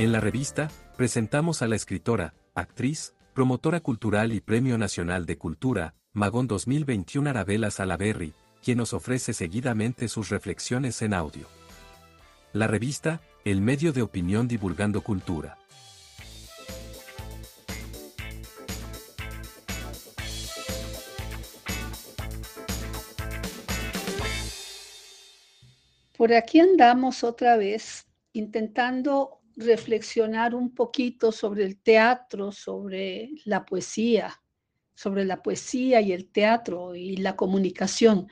En la revista, presentamos a la escritora, actriz, promotora cultural y Premio Nacional de Cultura, Magón 2021 Arabella Salaberry, quien nos ofrece seguidamente sus reflexiones en audio. La revista, el medio de opinión divulgando cultura. Por aquí andamos otra vez intentando reflexionar un poquito sobre el teatro, sobre la poesía, sobre la poesía y el teatro y la comunicación.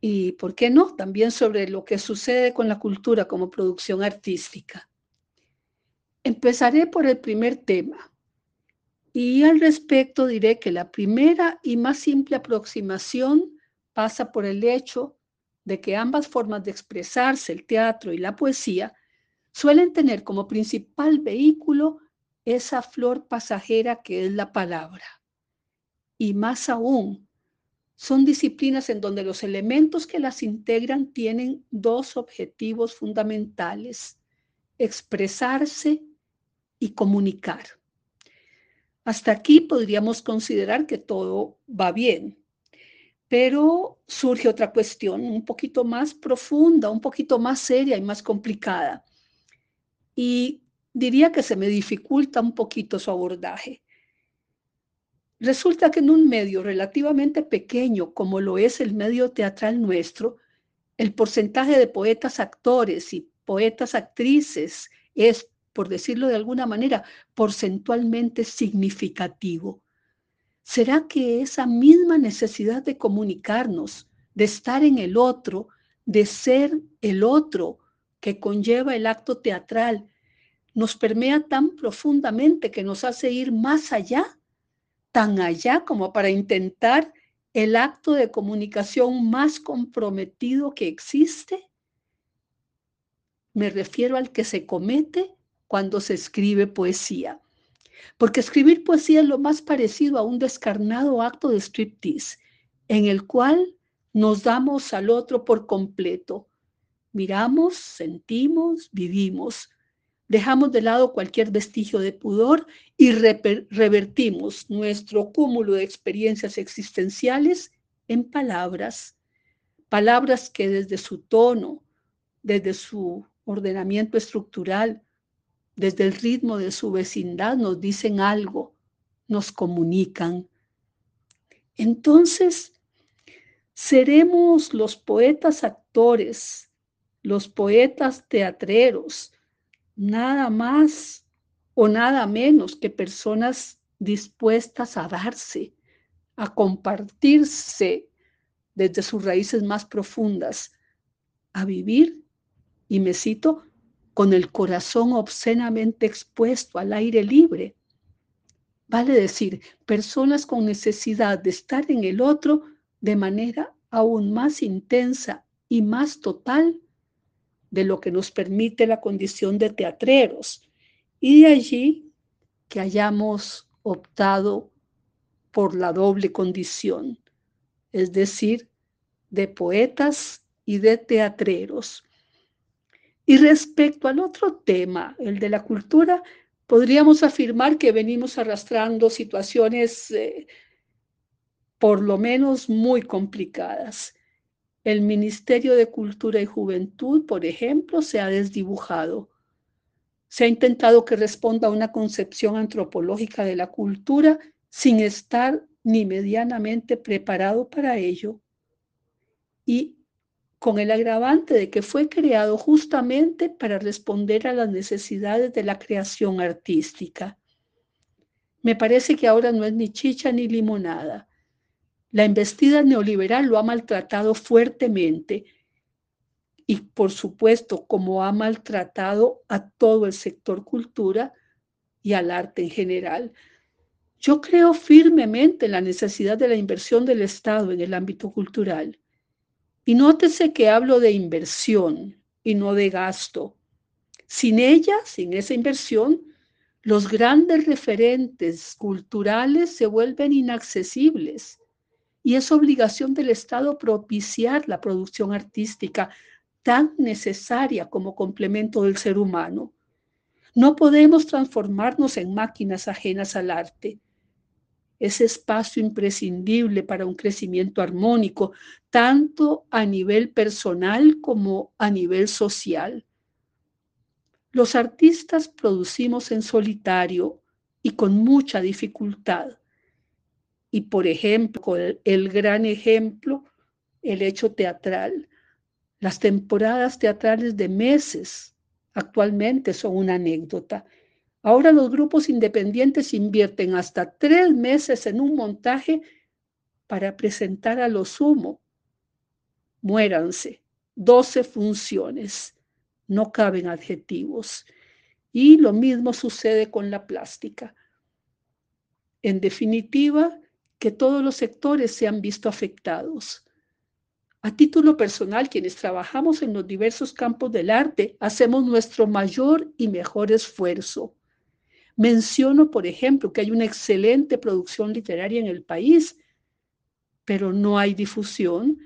Y, ¿por qué no? También sobre lo que sucede con la cultura como producción artística. Empezaré por el primer tema. Y al respecto diré que la primera y más simple aproximación pasa por el hecho de que ambas formas de expresarse, el teatro y la poesía, suelen tener como principal vehículo esa flor pasajera que es la palabra. Y más aún, son disciplinas en donde los elementos que las integran tienen dos objetivos fundamentales, expresarse y comunicar. Hasta aquí podríamos considerar que todo va bien, pero surge otra cuestión un poquito más profunda, un poquito más seria y más complicada. Y diría que se me dificulta un poquito su abordaje. Resulta que en un medio relativamente pequeño como lo es el medio teatral nuestro, el porcentaje de poetas actores y poetas actrices es, por decirlo de alguna manera, porcentualmente significativo. ¿Será que esa misma necesidad de comunicarnos, de estar en el otro, de ser el otro que conlleva el acto teatral, nos permea tan profundamente que nos hace ir más allá, tan allá como para intentar el acto de comunicación más comprometido que existe? Me refiero al que se comete cuando se escribe poesía. Porque escribir poesía es lo más parecido a un descarnado acto de striptease, en el cual nos damos al otro por completo. Miramos, sentimos, vivimos. Dejamos de lado cualquier vestigio de pudor y revertimos nuestro cúmulo de experiencias existenciales en palabras. Palabras que desde su tono, desde su ordenamiento estructural, desde el ritmo de su vecindad nos dicen algo, nos comunican. Entonces, seremos los poetas actores, los poetas teatreros, nada más o nada menos que personas dispuestas a darse, a compartirse desde sus raíces más profundas, a vivir, y me cito, con el corazón obscenamente expuesto al aire libre. Vale decir, personas con necesidad de estar en el otro de manera aún más intensa y más total de lo que nos permite la condición de teatreros. Y de allí que hayamos optado por la doble condición, es decir, de poetas y de teatreros. Y respecto al otro tema, el de la cultura, podríamos afirmar que venimos arrastrando situaciones eh, por lo menos muy complicadas. El Ministerio de Cultura y Juventud, por ejemplo, se ha desdibujado. Se ha intentado que responda a una concepción antropológica de la cultura sin estar ni medianamente preparado para ello. Y con el agravante de que fue creado justamente para responder a las necesidades de la creación artística. Me parece que ahora no es ni chicha ni limonada. La investida neoliberal lo ha maltratado fuertemente y por supuesto como ha maltratado a todo el sector cultura y al arte en general. Yo creo firmemente en la necesidad de la inversión del Estado en el ámbito cultural y nótese que hablo de inversión y no de gasto. Sin ella, sin esa inversión, los grandes referentes culturales se vuelven inaccesibles y es obligación del Estado propiciar la producción artística tan necesaria como complemento del ser humano. No podemos transformarnos en máquinas ajenas al arte. Ese espacio imprescindible para un crecimiento armónico, tanto a nivel personal como a nivel social. Los artistas producimos en solitario y con mucha dificultad. Y por ejemplo, el, gran ejemplo, el hecho teatral. Las temporadas teatrales de meses actualmente son una anécdota. Ahora los grupos independientes invierten hasta tres meses en un montaje para presentar a lo sumo. Muéranse, 12 funciones, no caben adjetivos. Y lo mismo sucede con la plástica. En definitiva, que todos los sectores se han visto afectados. A título personal, quienes trabajamos en los diversos campos del arte, hacemos nuestro mayor y mejor esfuerzo. Menciono, por ejemplo, que hay una excelente producción literaria en el país, pero no hay difusión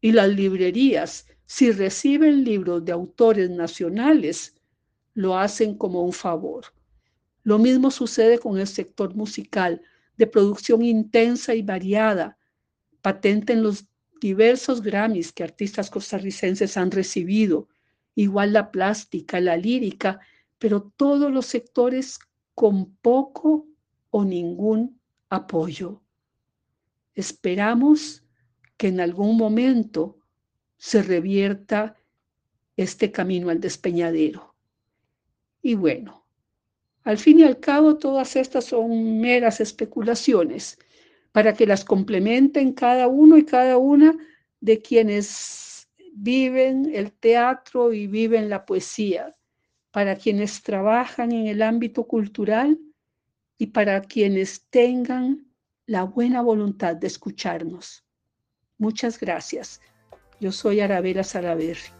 y las librerías, si reciben libros de autores nacionales, lo hacen como un favor. Lo mismo sucede con el sector musical, de producción intensa y variada, patente en los diversos Grammys que artistas costarricenses han recibido, igual la plástica, la lírica, pero todos los sectores con poco o ningún apoyo. Esperamos que en algún momento se revierta este camino al despeñadero. Y bueno, al fin y al cabo todas estas son meras especulaciones para que las complementen cada uno y cada una de quienes viven el teatro y viven la poesía, para quienes trabajan en el ámbito cultural y para quienes tengan la buena voluntad de escucharnos. Muchas gracias. Yo soy Arabela Salaverri.